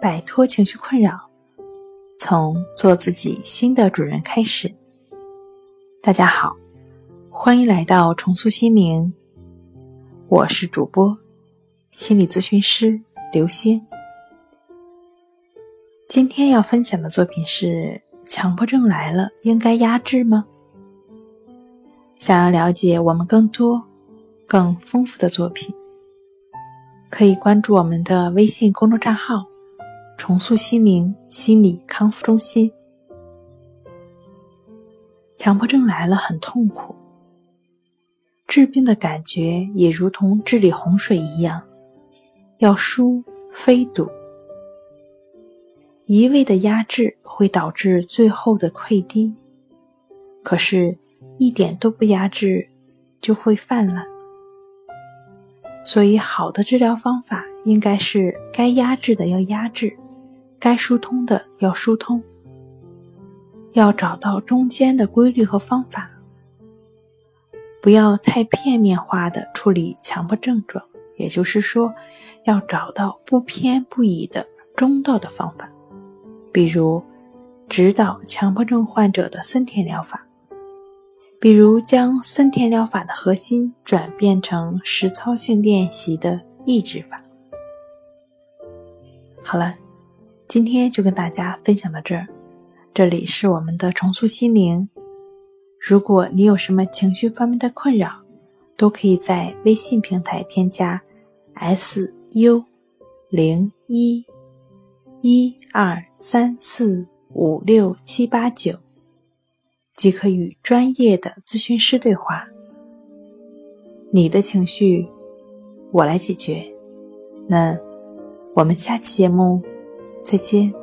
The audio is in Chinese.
摆脱情绪困扰，从做自己新的主人开始。大家好，欢迎来到重塑心灵，我是主播心理咨询师刘星。今天要分享的作品是：强迫症来了，应该压制吗？想要了解我们更多、更丰富的作品。可以关注我们的微信公众账号“重塑心灵心理康复中心”。强迫症来了很痛苦，治病的感觉也如同治理洪水一样，要疏非堵。一味的压制会导致最后的溃堤，可是，一点都不压制，就会泛滥。所以，好的治疗方法应该是该压制的要压制，该疏通的要疏通，要找到中间的规律和方法，不要太片面化的处理强迫症状。也就是说，要找到不偏不倚的中道的方法，比如指导强迫症患者的森田疗法。比如，将森田疗法的核心转变成实操性练习的抑制法。好了，今天就跟大家分享到这儿。这里是我们的重塑心灵。如果你有什么情绪方面的困扰，都可以在微信平台添加 “s u 零一一二三四五六七八九”。即可与专业的咨询师对话。你的情绪，我来解决。那我们下期节目再见。